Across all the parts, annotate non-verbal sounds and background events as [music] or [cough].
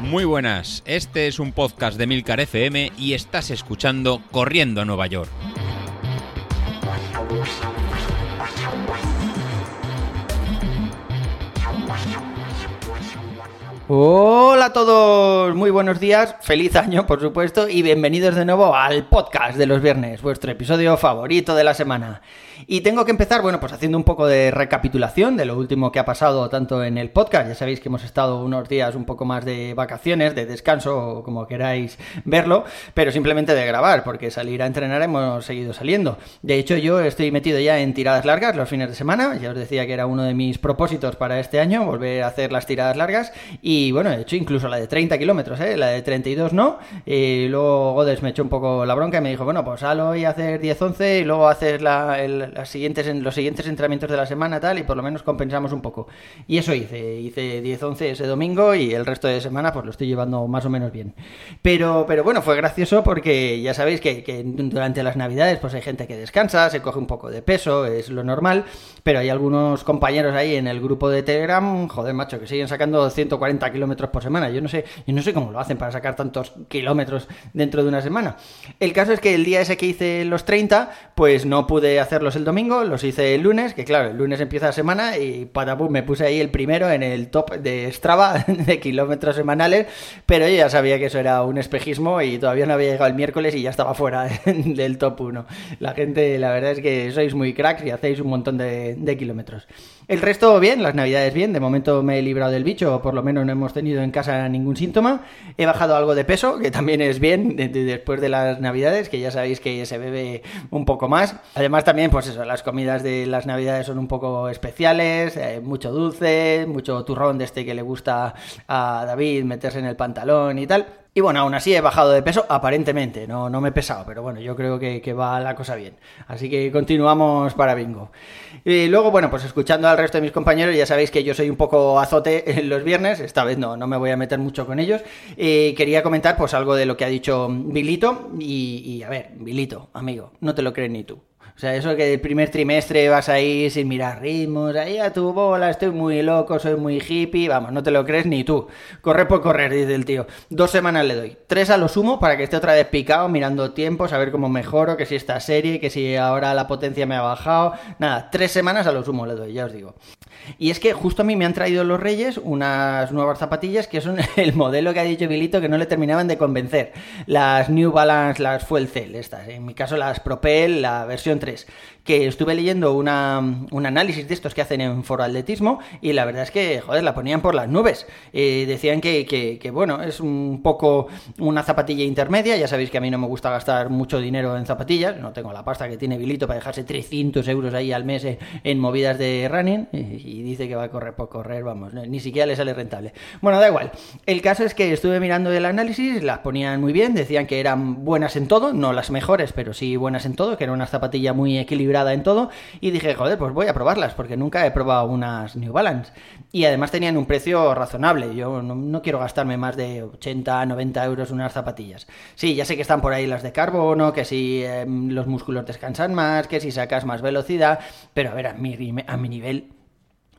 Muy buenas, este es un podcast de Milcar FM y estás escuchando Corriendo a Nueva York. Hola a todos, muy buenos días, feliz año por supuesto y bienvenidos de nuevo al podcast de los viernes, vuestro episodio favorito de la semana. Y tengo que empezar, bueno, pues haciendo un poco de recapitulación de lo último que ha pasado tanto en el podcast, ya sabéis que hemos estado unos días un poco más de vacaciones, de descanso, como queráis verlo, pero simplemente de grabar, porque salir a entrenar hemos seguido saliendo. De hecho, yo estoy metido ya en tiradas largas los fines de semana, ya os decía que era uno de mis propósitos para este año, volver a hacer las tiradas largas, y bueno, he hecho incluso la de 30 kilómetros, ¿eh? la de 32 no, y luego Godes me echó un poco la bronca y me dijo, bueno, pues halo a hacer 10-11 y luego hacer la, el, las siguientes, los siguientes entrenamientos de la semana tal y por lo menos compensamos un poco. Y eso hice, hice 10-11 ese domingo y el resto de semana pues lo estoy llevando más o menos bien. Pero, pero bueno, fue gracioso porque ya sabéis que, que durante las navidades pues hay gente que descansa, se coge un poco de peso, es lo normal, pero hay algunos compañeros ahí en el grupo de Telegram, joder macho, que siguen sacando 140 kilómetros por semana. Yo no sé, yo no sé cómo lo hacen para sacar tantos kilómetros dentro de una semana. El caso es que el día ese que hice los 30, pues no pude hacerlos el domingo, los hice el lunes, que claro, el lunes empieza la semana y patapum, me puse ahí el primero en el top de Strava [laughs] de kilómetros semanales, pero yo ya sabía que eso era un espejismo y todavía no había llegado el miércoles y ya estaba fuera [laughs] del top 1. La gente, la verdad es que sois muy cracks y hacéis un montón de, kilómetros. El resto bien, las navidades bien, de momento me he librado del bicho, o por lo menos no hemos tenido en casa ningún síntoma. He bajado algo de peso, que también es bien de, de, después de las navidades, que ya sabéis que se bebe un poco más. Además también, pues eso, las comidas de las navidades son un poco especiales, eh, mucho dulce, mucho turrón de este que le gusta a David meterse en el pantalón y tal. Y bueno, aún así he bajado de peso, aparentemente, no, no me he pesado, pero bueno, yo creo que, va la cosa bien. Así que continuamos para bingo. Y luego, bueno, pues escuchando al resto de mis compañeros, ya sabéis que yo soy un poco azote [laughs] los viernes, esta vez no, no me voy a meter mucho con ellos. Quería comentar pues algo de lo que ha dicho Vilito. Y, y a ver, Vilito, amigo, no te lo crees ni tú. O sea, eso que el primer trimestre vas ahí sin mirar ritmos, ahí a tu bola, estoy muy loco, soy muy hippie, vamos, no te lo crees ni tú. Corre por correr, dice el tío. Dos semanas le doy. Tres a lo sumo para que esté otra vez picado, mirando tiempos, a ver cómo mejoro, que si esta serie, que si ahora la potencia me ha bajado. Nada, tres semanas a lo sumo le doy, ya os digo. Y es que justo a mí me han traído los Reyes unas nuevas zapatillas que son [laughs] el modelo que ha dicho Vilito que no le terminaban de convencer. Las New Balance, las Fuel Cell, estas. En mi caso las Propel, la versión 3 que estuve leyendo un análisis de estos que hacen en Foro Atletismo y la verdad es que, joder, la ponían por las nubes. Eh, decían que, que, bueno, es un poco una zapatilla intermedia, ya sabéis que a mí no me gusta gastar mucho dinero en zapatillas, no tengo la pasta que tiene Vilito para dejarse 300 euros ahí al mes en movidas de running y dice que va a correr por correr, vamos, ni siquiera le sale rentable. Bueno, da igual. El caso es que estuve mirando el análisis, las ponían muy bien, decían que eran buenas en todo, no las mejores, pero sí buenas en todo, que era una zapatilla muy equilibrada en todo y dije, joder, pues voy a probarlas porque nunca he probado unas New Balance y además tenían un precio razonable, yo no, no quiero gastarme más de 80, 90 euros unas zapatillas. Sí, ya sé que están por ahí las de carbono, que si eh, los músculos descansan más, que si sacas más velocidad, pero a ver, a mi, a mi nivel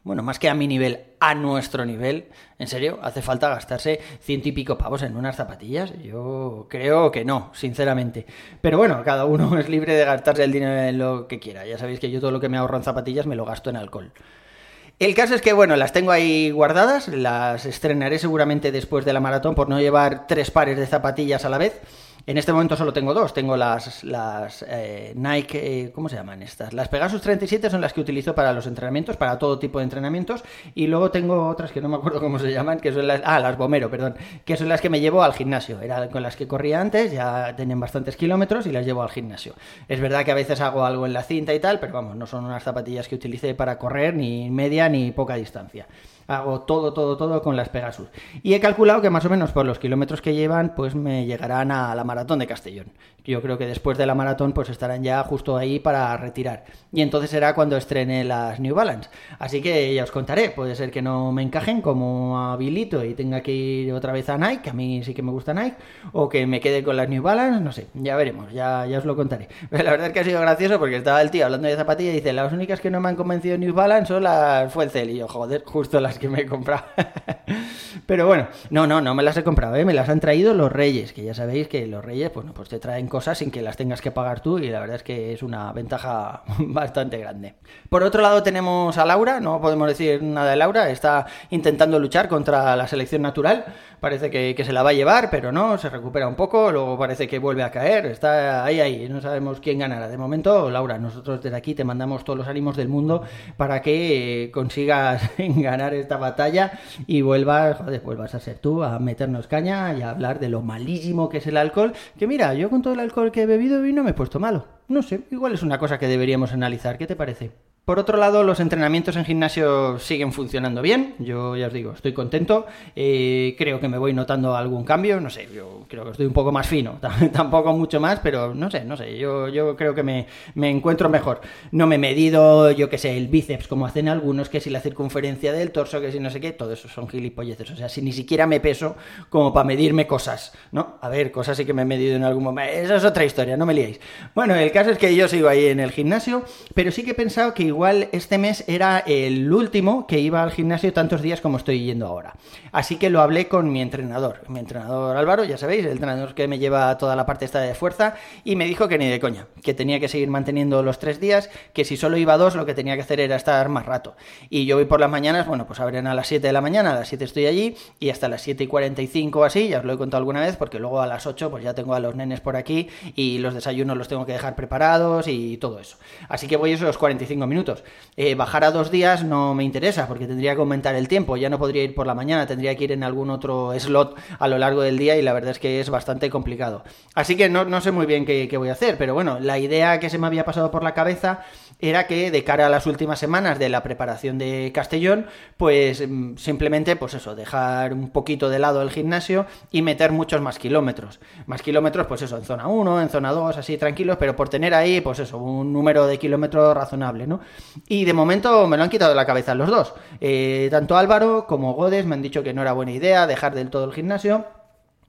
bueno, más que a mi nivel, a nuestro nivel, en serio, hace falta gastarse ciento y pico pavos en unas zapatillas. Yo creo que no, sinceramente. Pero bueno, cada uno [laughs] es libre de gastarse el dinero en lo que quiera. Ya sabéis que yo todo lo que me ahorro en zapatillas me lo gasto en alcohol. El caso es que, bueno, las tengo ahí guardadas, las estrenaré seguramente después de la maratón por no llevar tres pares de zapatillas a la vez. En este momento solo tengo dos. Tengo las, las eh, Nike, eh, ¿cómo se llaman estas? Las Pegasus 37 son las que utilizo para los entrenamientos, para todo tipo de entrenamientos. Y luego tengo otras que no me acuerdo cómo se llaman, que son las... Ah, las Bomero, perdón. Que son las que me llevo al gimnasio. Era con las que corría antes, ya tenían bastantes kilómetros y las llevo al gimnasio. Es verdad que a veces hago algo en la cinta y tal, pero vamos, no son unas zapatillas que utilicé para correr ni media ni poca distancia hago todo, todo, todo con las Pegasus. Y he calculado que más o menos por los kilómetros que llevan, pues me llegarán a la maratón de Castellón. Yo creo que después de la maratón pues estarán ya justo ahí para retirar. Y entonces será cuando estrene las New Balance. Así que ya os contaré, puede ser que no me encajen como habilito y tenga que ir otra vez a Nike, a mí sí que me gusta Nike, o que me quede con las New Balance, no sé, ya veremos, ya, ya os lo contaré. [laughs] Pero la verdad es que ha sido gracioso porque estaba el tío hablando de zapatillas y dice, las únicas que no me han convencido New Balance son las Fuelcel. Y yo, joder, justo que me he comprado. [laughs] Pero bueno, no, no, no me las he comprado, ¿eh? me las han traído los reyes, que ya sabéis que los reyes, pues te traen cosas sin que las tengas que pagar tú y la verdad es que es una ventaja [laughs] bastante grande. Por otro lado tenemos a Laura, no podemos decir nada de Laura, está intentando luchar contra la selección natural, parece que, que se la va a llevar, pero no, se recupera un poco, luego parece que vuelve a caer, está ahí, ahí, no sabemos quién ganará. De momento, Laura, nosotros desde aquí te mandamos todos los ánimos del mundo para que eh, consigas [laughs] ganar esta batalla y vuelvas, joder, vuelvas a ser tú, a meternos caña y a hablar de lo malísimo que es el alcohol, que mira, yo con todo el alcohol que he bebido y no me he puesto malo. No sé, igual es una cosa que deberíamos analizar, ¿qué te parece? Por otro lado, los entrenamientos en gimnasio siguen funcionando bien. Yo ya os digo, estoy contento. Eh, creo que me voy notando algún cambio. No sé, yo creo que estoy un poco más fino. [laughs] Tampoco mucho más, pero no sé, no sé. Yo, yo creo que me, me encuentro mejor. No me he medido, yo qué sé, el bíceps como hacen algunos, que si la circunferencia del torso, que si no sé qué, todo eso son gilipolleces. O sea, si ni siquiera me peso como para medirme cosas, ¿no? A ver, cosas sí que me he medido en algún momento. Esa es otra historia, no me liéis. Bueno, el caso es que yo sigo ahí en el gimnasio, pero sí que he pensado que igual este mes era el último que iba al gimnasio tantos días como estoy yendo ahora. Así que lo hablé con mi entrenador, mi entrenador Álvaro, ya sabéis, el entrenador que me lleva toda la parte esta de fuerza, y me dijo que ni de coña, que tenía que seguir manteniendo los tres días, que si solo iba dos lo que tenía que hacer era estar más rato. Y yo voy por las mañanas, bueno, pues abren a las 7 de la mañana, a las 7 estoy allí, y hasta las 7 y 45 así, ya os lo he contado alguna vez, porque luego a las 8 pues ya tengo a los nenes por aquí y los desayunos los tengo que dejar preparados y todo eso. Así que voy esos 45 minutos. Eh, bajar a dos días no me interesa porque tendría que aumentar el tiempo, ya no podría ir por la mañana, tendría que ir en algún otro slot a lo largo del día y la verdad es que es bastante complicado. Así que no, no sé muy bien qué, voy a hacer, pero bueno, la idea que se me había pasado por la cabeza era que de cara a las últimas semanas de la preparación de Castellón, pues mm, simplemente, pues eso, dejar un poquito de lado el gimnasio y meter muchos más kilómetros. Más kilómetros, pues eso, en zona 1, en zona 2, así tranquilos, pero por tener ahí, pues eso, un número de kilómetros razonable, ¿no? Y de momento me lo han quitado de la cabeza los dos. Eh, tanto Álvaro como Godes me han dicho que no era buena idea dejar del todo el gimnasio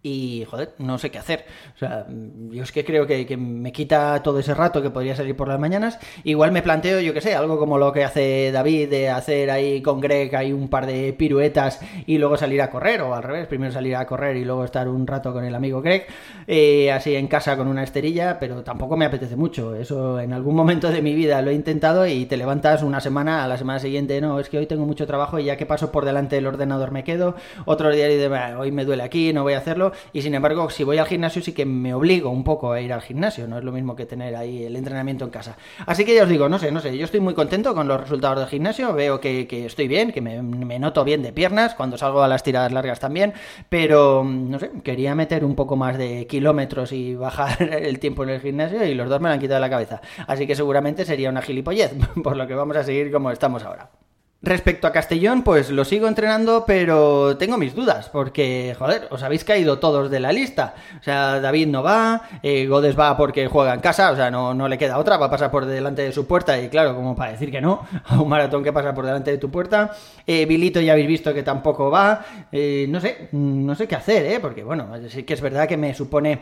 y, joder, no sé qué hacer. O sea, yo es que creo que, me quita todo ese rato que podría salir por las mañanas. Igual me planteo, yo qué sé, algo como lo que hace David, de hacer ahí con Greg hay un par de piruetas y luego salir a correr, o al revés, primero salir a correr y luego estar un rato con el amigo Greg, eh, así en casa con una esterilla, pero tampoco me apetece mucho. Eso en algún momento de mi vida lo he intentado y te levantas una semana, a la semana siguiente, no, es que hoy tengo mucho trabajo y ya que paso por delante del ordenador me quedo. Otro día y de, hoy me duele aquí, no voy a hacerlo y sin embargo si voy al gimnasio sí que me obligo un poco a ir al gimnasio, no es lo mismo que tener ahí el entrenamiento en casa. Así que ya os digo, no sé, no sé, yo estoy muy contento con los resultados del gimnasio, veo que, que estoy bien, que me, noto bien de piernas, cuando salgo a las tiradas largas también, pero no sé, quería meter un poco más de kilómetros y bajar [laughs] el tiempo en el gimnasio y los dos me lo han quitado de la cabeza. Así que seguramente sería una gilipollez, [laughs] por lo que vamos a seguir como estamos ahora. Respecto a Castellón, pues lo sigo entrenando, pero tengo mis dudas, porque, joder, os habéis caído todos de la lista. O sea, David no va, eh, Godes va porque juega en casa, o sea, no, no le queda otra, va a pasar por delante de su puerta, y claro, como para decir que no, a un maratón que pasa por delante de tu puerta. Eh, Bilito ya habéis visto que tampoco va, eh, no sé, no sé qué hacer, ¿eh? Porque, bueno, sí que es verdad que me supone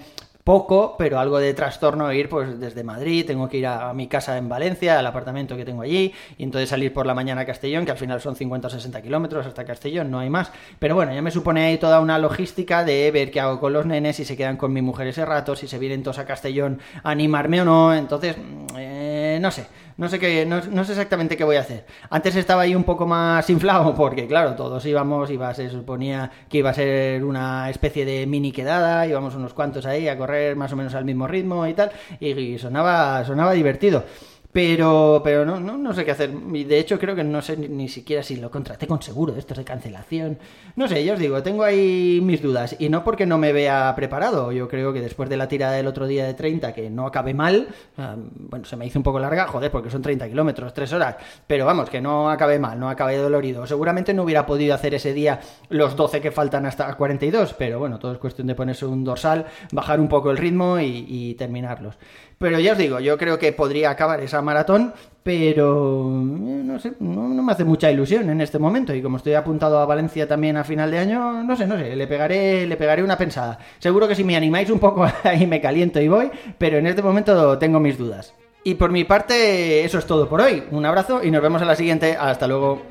poco, pero algo de trastorno ir pues desde Madrid, tengo que ir a, mi casa en Valencia, al apartamento que tengo allí, y entonces salir por la mañana a Castellón, que al final son 50 o 60 kilómetros hasta Castellón, no hay más. Pero bueno, ya me supone ahí toda una logística de ver qué hago con los nenes, si se quedan con mi mujer ese rato, si se vienen todos a Castellón a animarme o no, entonces, no sé no sé qué, no, no, sé exactamente qué voy a hacer. Antes estaba ahí un poco más [laughs] inflado porque, claro, todos íbamos, iba, se suponía que iba a ser una especie de mini quedada, íbamos unos cuantos ahí a correr más o menos al mismo ritmo y tal, y, y sonaba, sonaba divertido. Pero, pero no, no, no sé qué hacer. Y de hecho, creo que no sé ni, siquiera si lo contraté con seguro de estos de cancelación. No sé, yo os digo, tengo ahí mis dudas. Y no porque no me vea preparado. Yo creo que después de la tirada del otro día de 30, que no acabé mal, bueno, se me hizo un poco larga, joder, porque son 30 kilómetros, 3 horas. Pero vamos, que no acabé mal, no acabé dolorido. Seguramente no hubiera podido hacer ese día los 12 que faltan hasta 42, pero bueno, todo es cuestión de ponerse un dorsal, bajar un poco el ritmo y terminarlos. Pero ya os digo, yo creo que podría acabar esa maratón, pero eh, no sé, no, me hace mucha ilusión en este momento. Y como estoy apuntado a Valencia también a final de año, no sé, no sé, le pegaré, le pegaré una pensada. Seguro que si me animáis un poco [laughs] ahí me caliento y voy, pero en este momento tengo mis dudas. Y por mi parte, eso es todo por hoy. Un abrazo y nos vemos en la siguiente. Hasta luego.